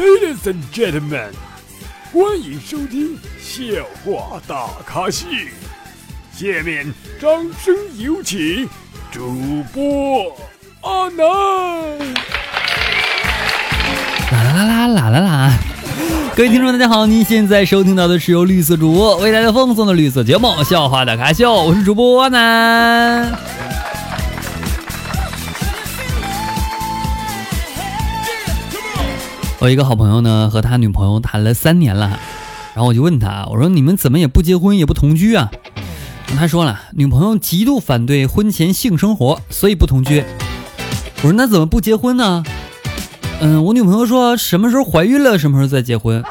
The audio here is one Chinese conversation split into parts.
Ladies and gentlemen，欢迎收听笑话大咖秀。下面掌声有请主播阿南。啦啦啦啦啦啦啦！各位听众，大家好，您现在收听到的是由绿色主播为大家奉送的绿色节目《笑话大咖秀》，我是主播阿南。我一个好朋友呢，和他女朋友谈了三年了，然后我就问他，我说你们怎么也不结婚也不同居啊？他说了，女朋友极度反对婚前性生活，所以不同居。我说那怎么不结婚呢？嗯，我女朋友说什么时候怀孕了，什么时候再结婚。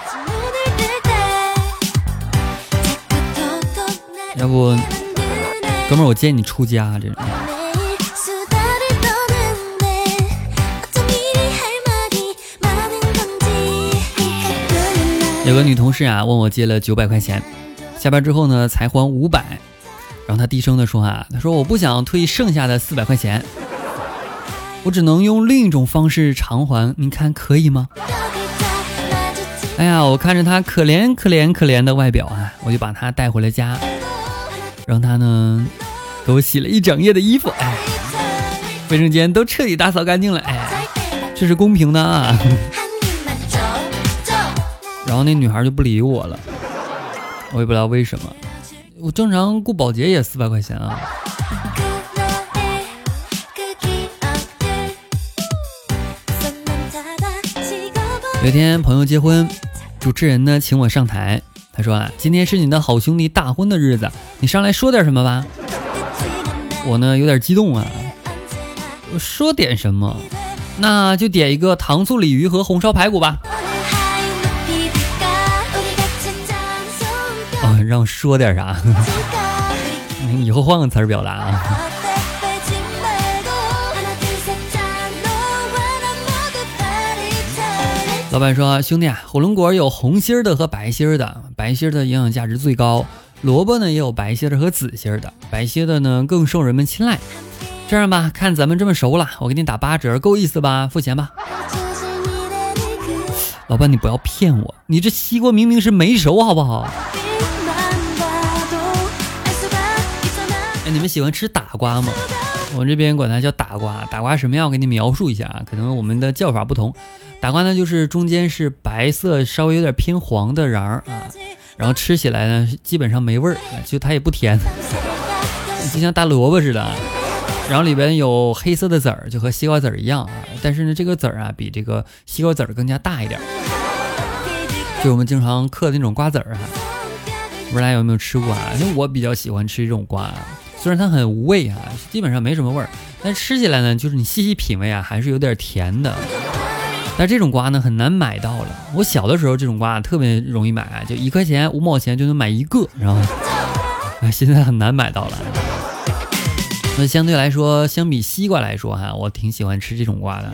要不，哥们儿，我建议你出家，这。有个女同事啊，问我借了九百块钱，下班之后呢才还五百，然后她低声的说啊，她说我不想退剩下的四百块钱，我只能用另一种方式偿还，你看可以吗？哎呀，我看着她可怜可怜可怜的外表啊，我就把她带回了家，让她呢给我洗了一整夜的衣服，哎，卫生间都彻底打扫干净了，哎，这是公平的啊。然后那女孩就不理我了，我也不知道为什么。我正常过保洁也四百块钱啊。有一天朋友结婚，主持人呢请我上台，他说啊，今天是你的好兄弟大婚的日子，你上来说点什么吧。我呢有点激动啊，说点什么？那就点一个糖醋鲤鱼和红烧排骨吧。让我说点啥？以后换个词儿表达啊。老板说：“兄弟啊，火龙果有红心儿的和白心儿的，白心儿的营养价值最高。萝卜呢也有白心的和紫心儿的，白心的呢更受人们青睐。这样吧，看咱们这么熟了，我给你打八折，够意思吧？付钱吧。”老板，你不要骗我，你这西瓜明明是没熟，好不好？你们喜欢吃打瓜吗？我这边管它叫打瓜。打瓜什么样？我给你描述一下啊，可能我们的叫法不同。打瓜呢，就是中间是白色，稍微有点偏黄的瓤儿啊，然后吃起来呢，基本上没味儿，就它也不甜，就像大萝卜似的。然后里边有黑色的籽儿，就和西瓜籽儿一样啊，但是呢，这个籽儿啊，比这个西瓜籽儿更加大一点，就我们经常嗑的那种瓜子儿啊。不知道大家有没有吃过啊？因为我比较喜欢吃这种瓜。啊虽然它很无味啊，基本上没什么味儿，但吃起来呢，就是你细细品味啊，还是有点甜的。但这种瓜呢，很难买到了。我小的时候，这种瓜特别容易买啊，就一块钱五毛钱就能买一个，然后，哎，现在很难买到了。那相对来说，相比西瓜来说哈，我挺喜欢吃这种瓜的。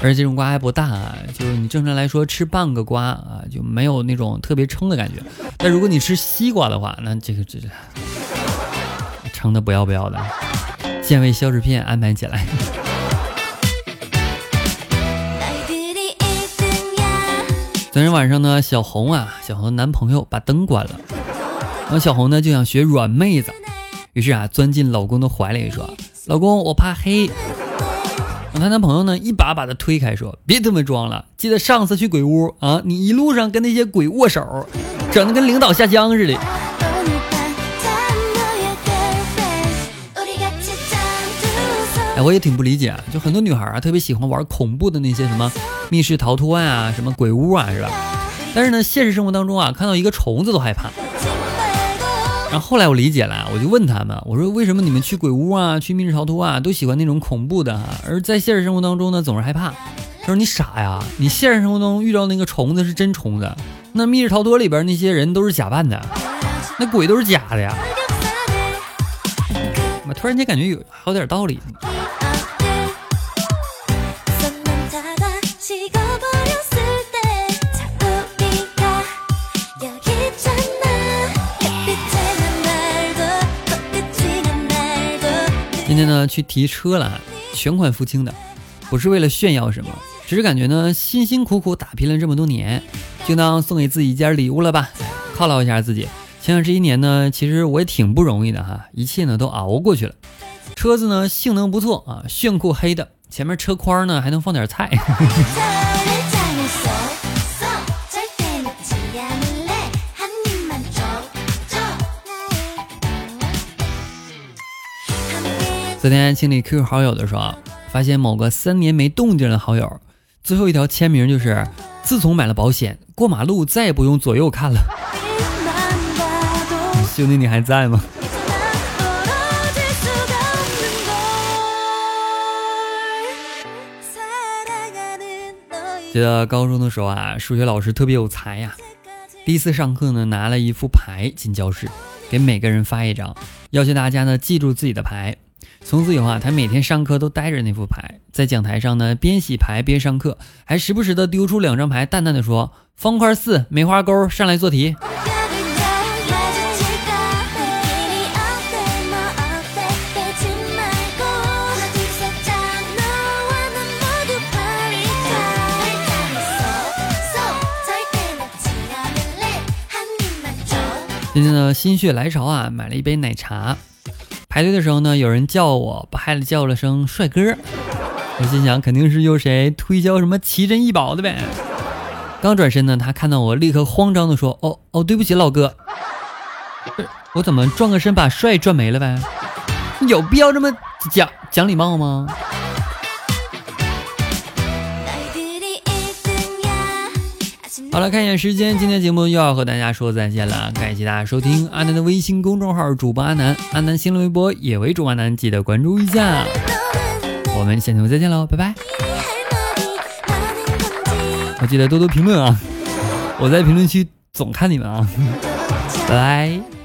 而且这种瓜还不大，啊，就是你正常来说吃半个瓜啊，就没有那种特别撑的感觉。但如果你吃西瓜的话，那这个这。撑的不要不要的，健胃消食片安排起来。昨天晚上呢，小红啊，小红的男朋友把灯关了，然后小红呢就想学软妹子，于是啊钻进老公的怀里说：“老公，我怕黑。”她男朋友呢一把把她推开，说：“别他妈装了，记得上次去鬼屋啊，你一路上跟那些鬼握手，整的跟领导下乡似的。”哎，我也挺不理解，就很多女孩啊，特别喜欢玩恐怖的那些什么密室逃脱啊，什么鬼屋啊，是吧？但是呢，现实生活当中啊，看到一个虫子都害怕。然后后来我理解了，我就问他们，我说为什么你们去鬼屋啊，去密室逃脱啊，都喜欢那种恐怖的，而在现实生活当中呢，总是害怕？他说你傻呀，你现实生活中遇到那个虫子是真虫子，那密室逃脱里边那些人都是假扮的，那鬼都是假的呀。我突然间感觉有好点道理。今天呢，去提车了，全款付清的，不是为了炫耀什么，只是感觉呢，辛辛苦苦打拼了这么多年，就当送给自己一件礼物了吧，犒劳一下自己。想想这一年呢，其实我也挺不容易的哈，一切呢都熬过去了。车子呢性能不错啊，炫酷黑的，前面车筐呢还能放点菜。昨天清理 QQ 好友的时候，发现某个三年没动静的好友，最后一条签名就是：“自从买了保险，过马路再也不用左右看了。”兄弟，你还在吗？记得高中的时候啊，数学老师特别有才呀。第一次上课呢，拿了一副牌进教室，给每个人发一张，要求大家呢记住自己的牌。从此以后啊，他每天上课都带着那副牌，在讲台上呢边洗牌边上课，还时不时的丢出两张牌，淡淡的说：“方块四，梅花钩，上来做题。”今天呢，心血来潮啊，买了一杯奶茶。排队的时候呢，有人叫我，不害了叫了声帅哥。我心想，肯定是有谁推销什么奇珍异宝的呗。刚转身呢，他看到我，立刻慌张的说：“哦哦，对不起，老哥，我怎么转个身把帅转没了呗？有必要这么讲讲礼貌吗？”好了，看一眼时间，今天节目又要和大家说再见了。感谢大家收听阿南的微信公众号主播阿南，阿南新浪微博也为主播阿南，记得关注一下。我们下期再见喽，拜拜！我记得多多评论啊，我在评论区总看你们啊，拜拜。